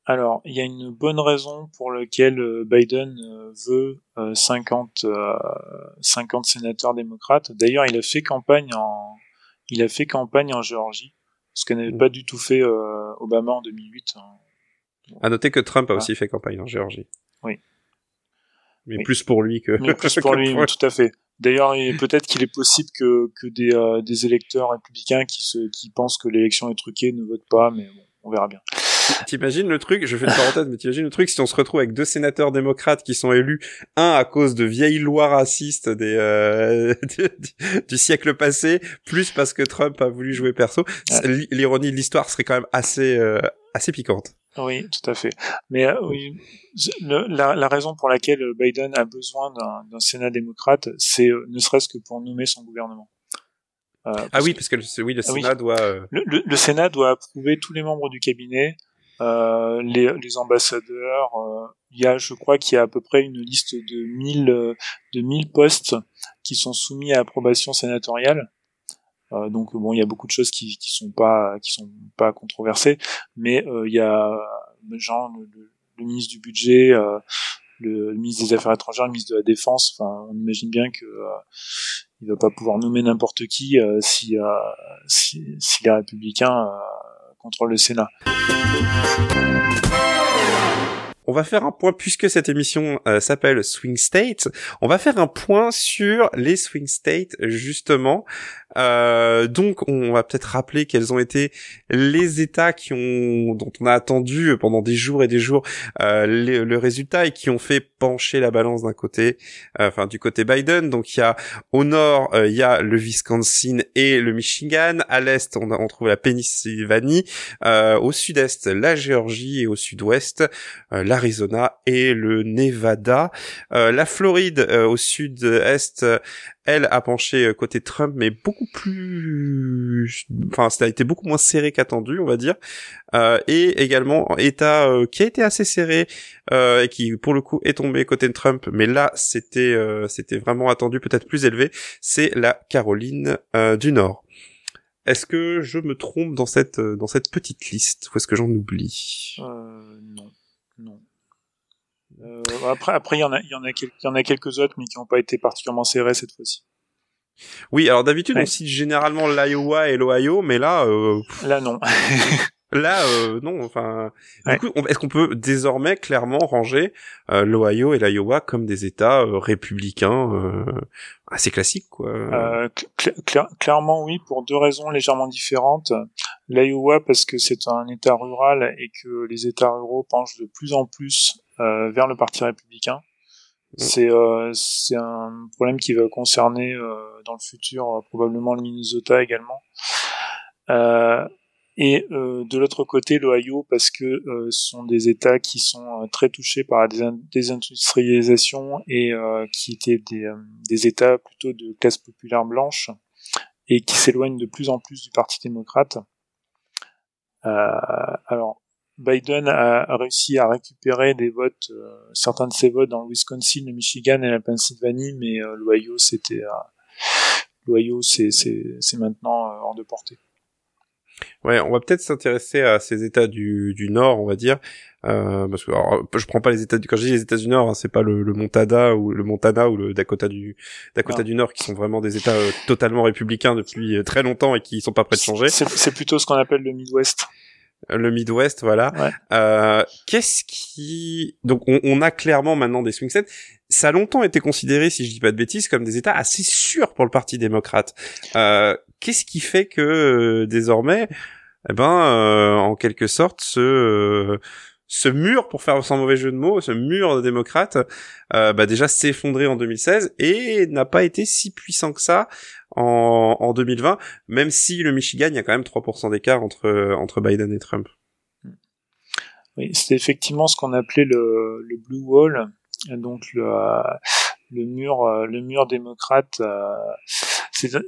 Alors, il y a une bonne raison pour laquelle Biden veut 50, 50 sénateurs démocrates. D'ailleurs, il a fait campagne en, il a fait campagne en Géorgie ce que n'avait pas du tout fait euh, Obama en 2008. Hein. À noter que Trump a aussi fait campagne en Géorgie. Oui. Mais plus pour lui que. Mais plus pour <laughs> lui, tout à fait. D'ailleurs, peut-être qu'il est possible que, que des, euh, des électeurs républicains qui, se, qui pensent que l'élection est truquée ne votent pas, mais bon, on verra bien. T'imagines le truc, je fais une parenthèse, mais t'imagines le truc si on se retrouve avec deux sénateurs démocrates qui sont élus, un à cause de vieilles lois racistes des euh, <laughs> du, siècle passé, plus parce que Trump a voulu jouer perso. L'ironie de l'histoire serait quand même assez euh, assez piquante. Oui, tout à fait. Mais euh, oui, la, la, raison pour laquelle Biden a besoin d'un Sénat démocrate, c'est ne serait-ce que pour nommer son gouvernement. ah oui, parce que le, oui, le ah Sénat doit. Le, le, le, Sénat doit approuver tous les membres du cabinet, euh, les, les, ambassadeurs. Euh, il y a, je crois qu'il y a à peu près une liste de 1000 euh, de 1000 postes qui sont soumis à approbation sénatoriale. Euh, donc bon, il y a beaucoup de choses qui qui sont pas qui sont pas controversées, mais il y a genre le, le, ministre du budget, le, ministre des Affaires étrangères, le ministre de la Défense. Enfin, on imagine bien que il va pas pouvoir nommer n'importe qui si, si, si les républicains contrôlent le Sénat. On va faire un point puisque cette émission euh, s'appelle Swing State. On va faire un point sur les swing states justement euh, donc, on va peut-être rappeler quels ont été les États qui ont, dont on a attendu pendant des jours et des jours euh, le résultat et qui ont fait pencher la balance d'un côté, euh, enfin du côté Biden. Donc, il y a au nord, il y a le Wisconsin et le Michigan. À l'est, on, on trouve la Pennsylvanie. au sud-est, la Géorgie et au sud-ouest, l'Arizona et le Nevada. la Floride au sud-est elle a penché euh, côté Trump, mais beaucoup plus, enfin, ça a été beaucoup moins serré qu'attendu, on va dire, euh, et également État euh, qui a été assez serré euh, et qui, pour le coup, est tombé côté Trump, mais là, c'était, c'était vraiment attendu, peut-être plus élevé. C'est la Caroline du Nord. Est-ce que je me trompe dans cette dans cette petite liste ou est-ce que j'en oublie? Non, non. Euh, après, après, il y en a, il y en a, il y en a quelques autres, mais qui n'ont pas été particulièrement serrés cette fois-ci. Oui, alors d'habitude on cite généralement l'Iowa et l'Ohio, mais là. Euh... Là non. <laughs> là euh, non. Enfin, du coup, est-ce qu'on peut désormais clairement ranger l'Ohio et l'Iowa comme des États républicains assez classiques, quoi? Clairement oui, pour deux raisons légèrement différentes. L'Iowa parce que c'est un État rural et que les États ruraux penchent de plus en plus vers le Parti républicain. Mm. C'est euh, c'est un problème qui va concerner euh, dans le futur probablement le Minnesota également. et de l'autre côté l'Ohio parce que ce sont des États qui sont très touchés par la désindustrialisation et qui étaient des, des États plutôt de classe populaire blanche et qui s'éloignent de plus en plus du Parti démocrate. alors Biden a, réussi à récupérer des votes, euh, certains de ses votes dans le Wisconsin, le Michigan et la Pennsylvanie, mais euh, l'Ohio, c'était, euh, l'Ohio, c'est, c'est, c'est maintenant hors de portée. Ouais, on va peut-être s'intéresser à ces États du, du Nord, on va dire, parce que alors, je prends pas les États du, quand je dis les États du Nord, hein, c'est pas le, le, Montana ou le Montana ou le Dakota du Dakota du Nord qui sont vraiment des États totalement républicains depuis très longtemps et qui sont pas prêts de changer. C'est plutôt ce qu'on appelle le Midwest le Midwest, voilà. Euh, Qu'est-ce qui donc on, on, a clairement maintenant des swing states. Ça a longtemps été considéré, si je dis pas de bêtises, comme des États assez sûrs pour le Parti démocrate. Euh, Qu'est-ce qui fait que euh, désormais eh ben, en quelque sorte, ce ce mur, pour faire sans mauvais jeu de mots, ce mur de démocrates, euh, bah déjà s'est effondré en 2016 et n'a pas été si puissant que ça en, en 2020, même si le Michigan, il y a quand même 3% d'écart entre, entre Biden et Trump. Oui, c'est effectivement ce qu'on appelait le, le Blue Wall, donc le, le mur, le mur démocrate. Euh,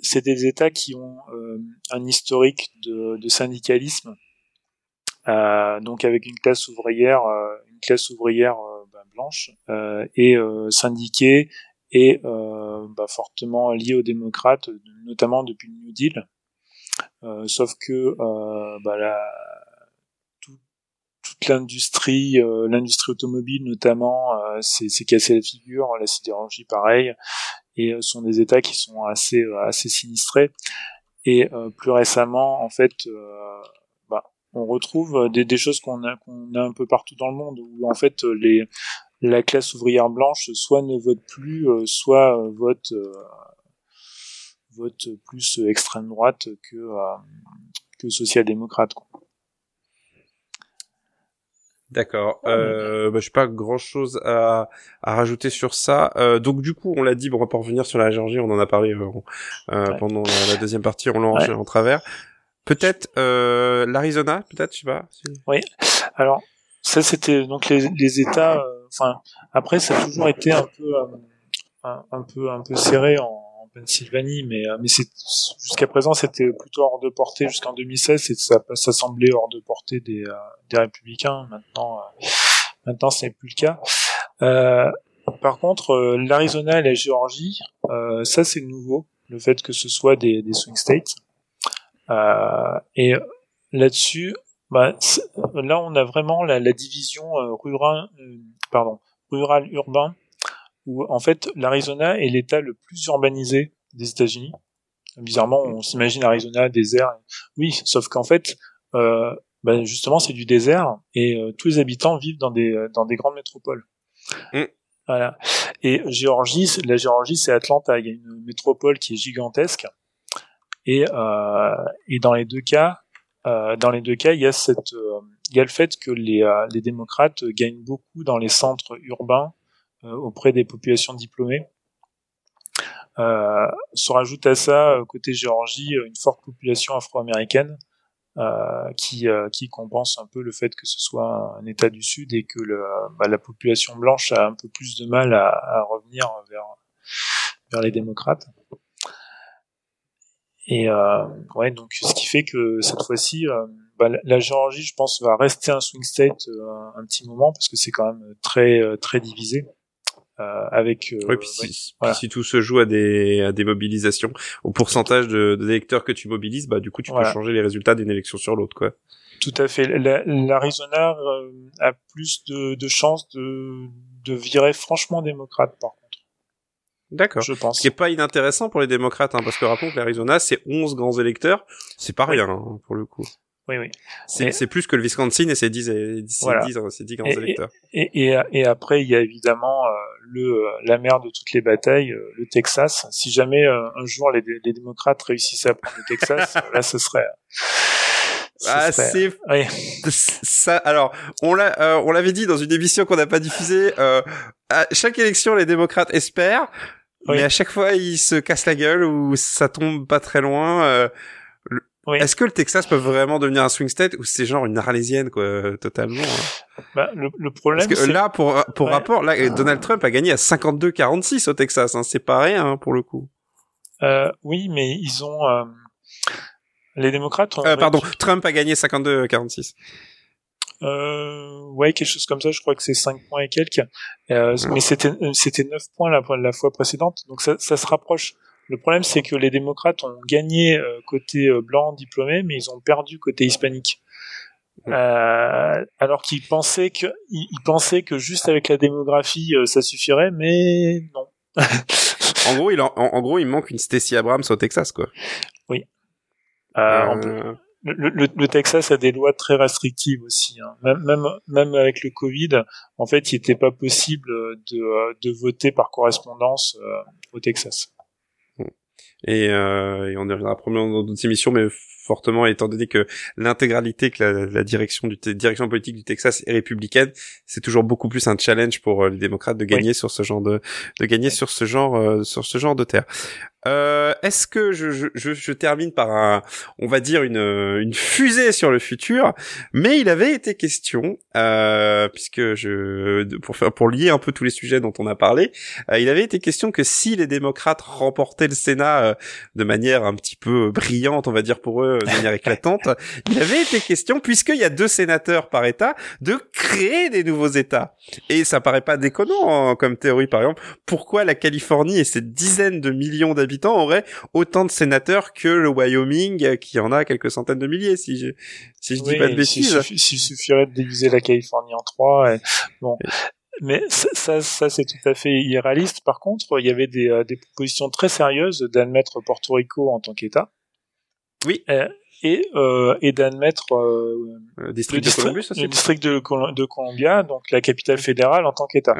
c'est des États qui ont euh, un historique de, de syndicalisme euh, donc avec une classe ouvrière, une classe ouvrière bah, blanche et syndiquée et bah, fortement liée aux démocrates, notamment depuis le New Deal. sauf que bah, la, toute l'industrie, l'industrie automobile notamment, c'est cassé la figure, la sidérurgie pareil, et sont des États qui sont assez assez sinistrés. Et plus récemment, en fait, on retrouve euh, des, des choses qu'on a, qu'on a un peu partout dans le monde, où en fait euh, les, la classe ouvrière blanche soit ne vote plus, euh, soit vote vote plus extrême droite que que social-démocrate. D'accord. Euh, bah, je n'ai pas grand chose à, à rajouter sur ça. Euh, donc du coup, on l'a dit, bon, on va pas revenir sur la Géorgie, on en a parlé euh, pendant la, deuxième partie, on l'a en travers. Peut-être euh, l'Arizona, peut-être, je sais pas. Oui. Alors ça, c'était donc les, les États. Euh, enfin, après, ça a toujours été un peu, euh, un, peu, un peu serré en, en Pennsylvanie, mais mais c'est jusqu'à présent, c'était plutôt hors de portée jusqu'en 2016. Et ça, ça semblait hors de portée des, des républicains. Maintenant, maintenant, ce n'est plus le cas. par contre, l'Arizona et la Géorgie, ça c'est nouveau, le fait que ce soit des, des swing states. Euh, et là-dessus, bah, là on a vraiment la, la division euh, rural, euh, pardon, rural urbain, où en fait l'Arizona est l'État le plus urbanisé des États-Unis. Bizarrement, on s'imagine Arizona désert. Oui, sauf qu'en fait, euh, bah, justement, c'est du désert et tous les habitants vivent dans des dans des grandes métropoles. Mm. Voilà. Et Géorgie, la Géorgie, c'est Atlanta. Il y a une métropole qui est gigantesque et, euh, et dans les deux cas, euh, dans les deux cas, il y a cette, euh, il y a le fait que les, les démocrates gagnent beaucoup dans les centres urbains auprès des populations diplômées. Euh, se rajoute à ça, côté Géorgie, une forte population afro-américaine euh, qui, qui compense un peu le fait que ce soit un État du Sud et que le, bah, la population blanche a un peu plus de mal à, à revenir vers, vers les démocrates. Et euh, ouais, donc ce qui fait que cette fois-ci, euh, bah, la Géorgie, je pense, va rester un swing state euh, un petit moment parce que c'est quand même très très divisé. Euh, avec oui, puis si, si, tout se joue à des à des mobilisations au pourcentage de d'électeurs que tu mobilises bah du coup tu peux changer les résultats d'une élection sur l'autre quoi. Tout à fait. l'Arizona a plus de, de chances de de virer franchement démocrate par D'accord. Je pense. Ce qui est pas inintéressant pour les démocrates, hein, parce que rappelons que l'Arizona, c'est 11 grands électeurs. C'est pas rien, hein, pour le coup. Oui, oui. C'est plus que le Wisconsin et ses 10, et, 10, voilà. 10, grands électeurs. Et, et, et, après, il y a évidemment euh, le euh, la mère de toutes les batailles, euh, le Texas. Si jamais un jour les, les, démocrates réussissaient à prendre le Texas, <laughs> là, ce serait... Ah, c'est oui. <laughs> ça. Alors, on l'a, on l'avait dit dans une émission qu'on n'a pas diffusée. à chaque élection, les démocrates espèrent mais à chaque fois il se casse la gueule ou ça tombe pas très loin. Euh, Est-ce que le Texas peut vraiment devenir un swing state ou c'est genre une arlésienne quoi totalement hein? Bah, le, le, problème parce que là pour pour rapport là Donald Trump a gagné à 52-46 au Texas hein, c'est pas rien hein, pour le coup. Euh, oui mais ils ont euh, les démocrates ont euh, pardon Trump a gagné 52-46 euh, ouais, quelque chose comme ça. Je crois que c'est 5 points et quelques. Euh, mais c'était euh, c'était 9 points la, la fois précédente. Donc ça, ça se rapproche. Le problème, c'est que les démocrates ont gagné euh, côté euh, blanc diplômé, mais ils ont perdu côté hispanique. Euh, alors qu'ils pensaient que ils, pensaient que juste avec la démographie ça suffirait, mais non. <laughs> en gros, il en, en, gros, il manque une Stacey Abrams au Texas, quoi. Oui. Euh, le, le, Texas a des lois très restrictives aussi. Hein. Même, même, même avec le Covid, en fait, il n'était pas possible de, de voter par correspondance euh, au Texas. Et, euh, et on y reviendra probablement dans d'autres émissions, mais fortement, étant donné que l'intégralité que la, direction du direction politique du Texas est républicaine, c'est toujours beaucoup plus un challenge pour les démocrates de gagner sur ce genre de de gagner sur ce genre sur ce genre de terre. Euh, Est-ce que je, je, je, termine par un, on va dire une, une fusée sur le futur, mais il avait été question, euh, puisque je, pour faire, pour lier un peu tous les sujets dont on a parlé, euh, il avait été question que si les démocrates remportaient le Sénat euh, de manière un petit peu brillante, on va dire pour eux, de manière éclatante, <laughs> il avait été question, puisqu'il y a deux sénateurs par État, de créer des nouveaux États. Et ça paraît pas déconnant hein, comme théorie, par exemple. Pourquoi la Californie et ses dizaines de millions d'habitants aurait autant de sénateurs que le Wyoming, qui en a quelques centaines de milliers, si je, si je dis pas de bêtises. Il suffirait de diviser la Californie en trois. Bon. Mais ça, ça c'est tout à fait irréaliste. Par contre, il y avait des, euh, des propositions très sérieuses d'admettre Porto Rico en tant qu'État. Oui. Euh, et, euh, et d'admettre le district, de, Columbus, le district de, de, Columbia, donc la capitale fédérale en tant qu'État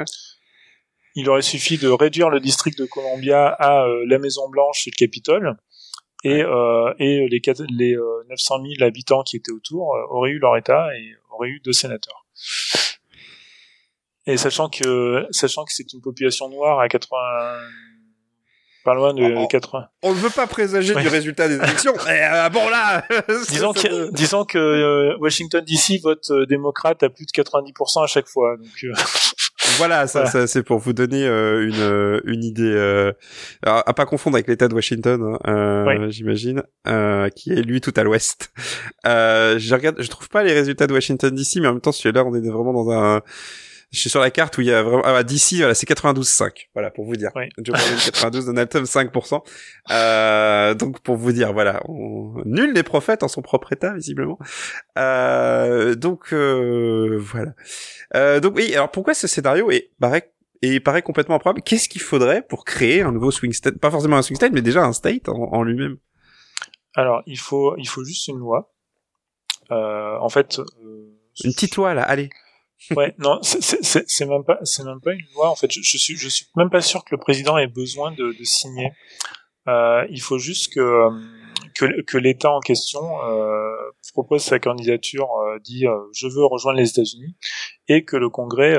il aurait suffi de réduire le district de Columbia à euh, la Maison Blanche et le Capitole, et, euh, et les, les 900 euh, 000 habitants qui étaient autour auraient eu leur État et auraient eu deux sénateurs. Et sachant que sachant que c'est une population noire à 80 pas loin de 80. On ne veut pas présager du résultat des élections, <laughs> mais bon là. <laughs> disons que, disons que Washington DC vote démocrate à plus de 90% à chaque fois. Donc, voilà, ça, ça c'est pour vous donner euh, une euh, une idée euh, à pas confondre avec l'État de Washington, hein, euh, j'imagine, qui est lui tout à l'ouest. je regarde, je trouve pas les résultats de Washington d'ici, mais en même temps celui-là, on est vraiment dans un je suis sur la carte où il y a vraiment ah bah, d'ici voilà c'est 92,5 voilà pour vous dire. Oui. <laughs> Joe Biden 92 Donald Trump 5% euh, donc pour vous dire voilà nul n'est prophète en son propre état visiblement. Euh, donc euh, voilà. Euh, donc oui alors pourquoi ce scénario est paraît et paraît complètement improbable? Qu'est-ce qu'il faudrait pour créer un nouveau swing state pas forcément un swing state mais déjà un state en, en lui-même? Alors il faut il faut juste une loi. Euh, en fait euh, une petite loi là allez ouais, non, c'est même pas, c'est même pas une loi. En fait, je, je, suis, je suis même pas sûr que le président ait besoin de, de signer. Euh, il faut juste que euh, que, que l'État en question euh, propose sa candidature, euh, dit euh, je veux rejoindre les États-Unis, et que le Congrès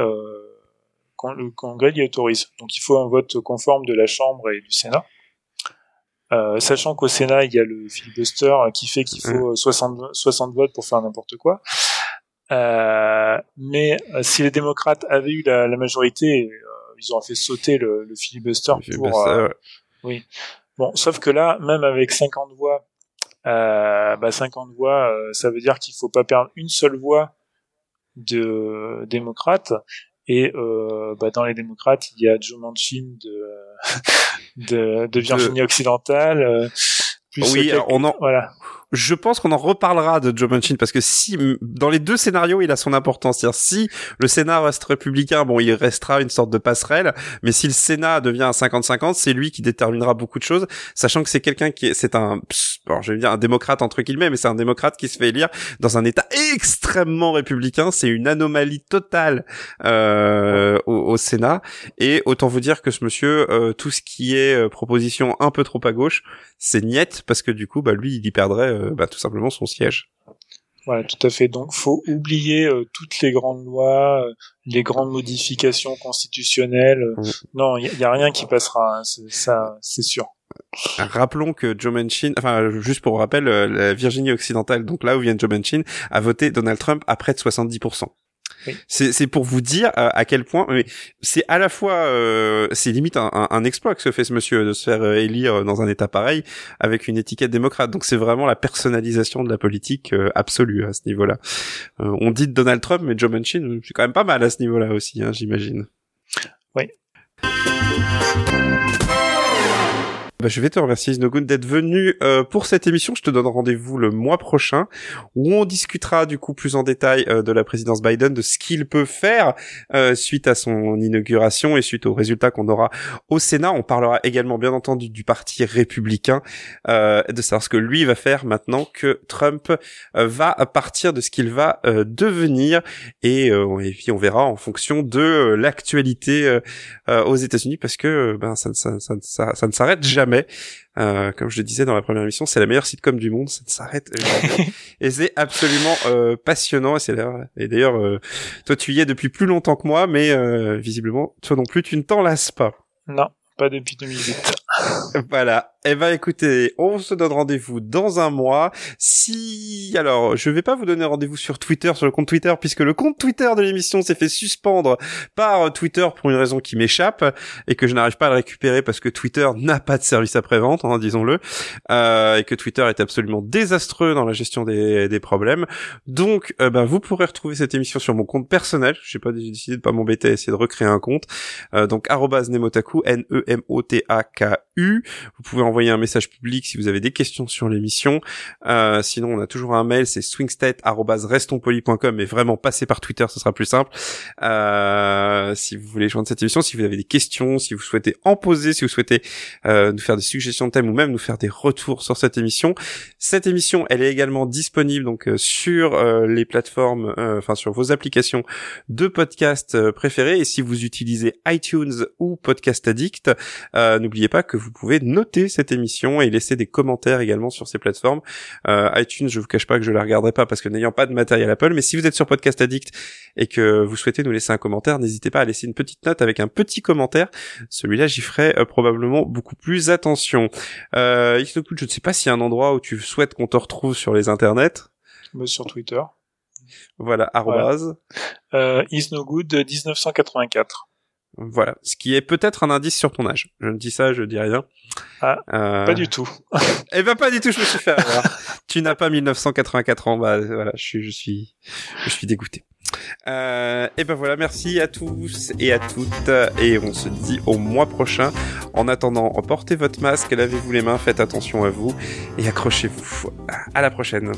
le Congrès l'y autorise. Donc, il faut un vote conforme de la Chambre et du Sénat. Euh, sachant qu'au Sénat, il y a le filibuster qui fait qu'il faut 60, 60 votes pour faire n'importe quoi. Euh, mais euh, si les démocrates avaient eu la, la majorité, euh, ils auraient fait sauter le, le filibuster pour. Oui. Bon, sauf que là, même avec 50 voix, euh, bah 50 voix, ça veut dire qu'il faut pas perdre une seule voix de démocrates. Et euh, bah dans les démocrates, il y a Joe Manchin de <laughs> de, de Virginie occidentale. Plus oui, on en voilà je pense qu'on en reparlera de Joe Manchin parce que si dans les deux scénarios il a son importance, c'est-à-dire si le Sénat reste républicain, bon il restera une sorte de passerelle, mais si le Sénat devient un 50-50, c'est lui qui déterminera beaucoup de choses, sachant que c'est quelqu'un qui est, c'est un, alors je vais dire un démocrate entre guillemets, mais c'est un démocrate qui se fait élire dans un État extrêmement républicain, c'est une anomalie totale euh, au, au, Sénat, et autant vous dire que ce monsieur, euh, tout ce qui est euh, proposition un peu trop à gauche, c'est niette parce que du coup bah lui il y perdrait euh, bah, tout simplement son siège. Voilà, tout à fait. Donc, faut oublier euh, toutes les grandes lois, euh, les grandes modifications constitutionnelles. Mm. Non, il y, a rien qui passera. Hein, ça, c'est sûr. Rappelons que Joe Manchin, enfin juste pour rappel, la Virginie occidentale, donc là où vient Joe Manchin, a voté Donald Trump à près de 70%. C'est pour vous dire euh, à quel point, mais c'est à la fois, euh, c'est limite un, un, exploit que se fait ce monsieur de se faire euh, élire dans un état pareil avec une étiquette démocrate. Donc c'est vraiment la personnalisation de la politique absolue à ce niveau-là. on dit de Donald Trump, mais Joe Manchin, c'est quand même pas mal à ce niveau-là aussi, hein, j'imagine. Oui. Bah, je vais te remercier Isnogun d'être venu euh, pour cette émission. Je te donne rendez-vous le mois prochain où on discutera du coup plus en détail euh, de la présidence Biden, de ce qu'il peut faire euh, suite à son inauguration et suite aux résultats qu'on aura au Sénat. On parlera également bien entendu du parti républicain, de savoir ce que lui va faire maintenant que Trump va partir de ce qu'il va devenir et, et, puis on verra en fonction de l'actualité aux États-Unis parce que ben ça ne s'arrête jamais jamais. Euh, comme je le disais dans la première émission, c'est la meilleure sitcom du monde, ça ne s'arrête jamais. <laughs> et c'est absolument euh, passionnant. Et c'est et d'ailleurs, euh, toi tu y es depuis plus longtemps que moi, mais euh, visiblement, toi non plus, tu ne t'en lasses pas. Non, pas depuis 2008. <laughs> voilà. Eh ben écoutez, on se donne rendez-vous dans un mois. Si alors, je vais pas vous donner rendez-vous sur Twitter, sur le compte Twitter, puisque le compte Twitter de l'émission s'est fait suspendre par Twitter pour une raison qui m'échappe et que je n'arrive pas à le récupérer parce que Twitter n'a pas de service après-vente, hein, disons-le, euh, et que Twitter est absolument désastreux dans la gestion des, des problèmes. Donc, euh, ben vous pourrez retrouver cette émission sur mon compte personnel. J'ai pas décidé de pas m'embêter à essayer de recréer un compte. Euh, donc @nemotaku, Vous pouvez envoyer un message public si vous avez des questions sur l'émission. Euh, sinon, on a toujours un mail, c'est swingstate@restonpoli.com, mais vraiment passez par Twitter, ce sera plus simple. Euh, si vous voulez joindre cette émission, si vous avez des questions, si vous souhaitez en poser, si vous souhaitez euh, nous faire des suggestions de thèmes ou même nous faire des retours sur cette émission, cette émission, elle est également disponible donc sur les plateformes, enfin sur vos applications de podcast préférées. Et si vous utilisez iTunes ou Podcast Addict, n'oubliez pas que vous pouvez noter cette émission et laisser des commentaires également sur ces plateformes. Euh, iTunes, je vous cache pas que je la regarderai pas parce que n'ayant pas de matériel Apple, mais si vous êtes sur Podcast Addict et que vous souhaitez nous laisser un commentaire, n'hésitez pas à laisser une petite note avec un petit commentaire. Celui-là, j'y ferai euh, probablement beaucoup plus attention. Euh, je ne sais pas s'il y a un endroit où tu souhaites qu'on te retrouve sur les internets. sur Twitter. Voilà, arrobase. Euh, is no good 1984. Voilà, ce qui est peut-être un indice sur ton âge. Je ne dis ça, je dis rien. Ah, euh... pas du tout. <laughs> eh ben pas du tout, je me suis fait avoir. tu n'as pas 1984 ans, bah voilà, je suis, je suis, je suis dégoûté. Euh, et ben voilà, merci à tous et à toutes, et on se dit au mois prochain. En attendant, portez votre masque, lavez-vous les mains, faites attention à vous, et accrochez-vous. À la prochaine.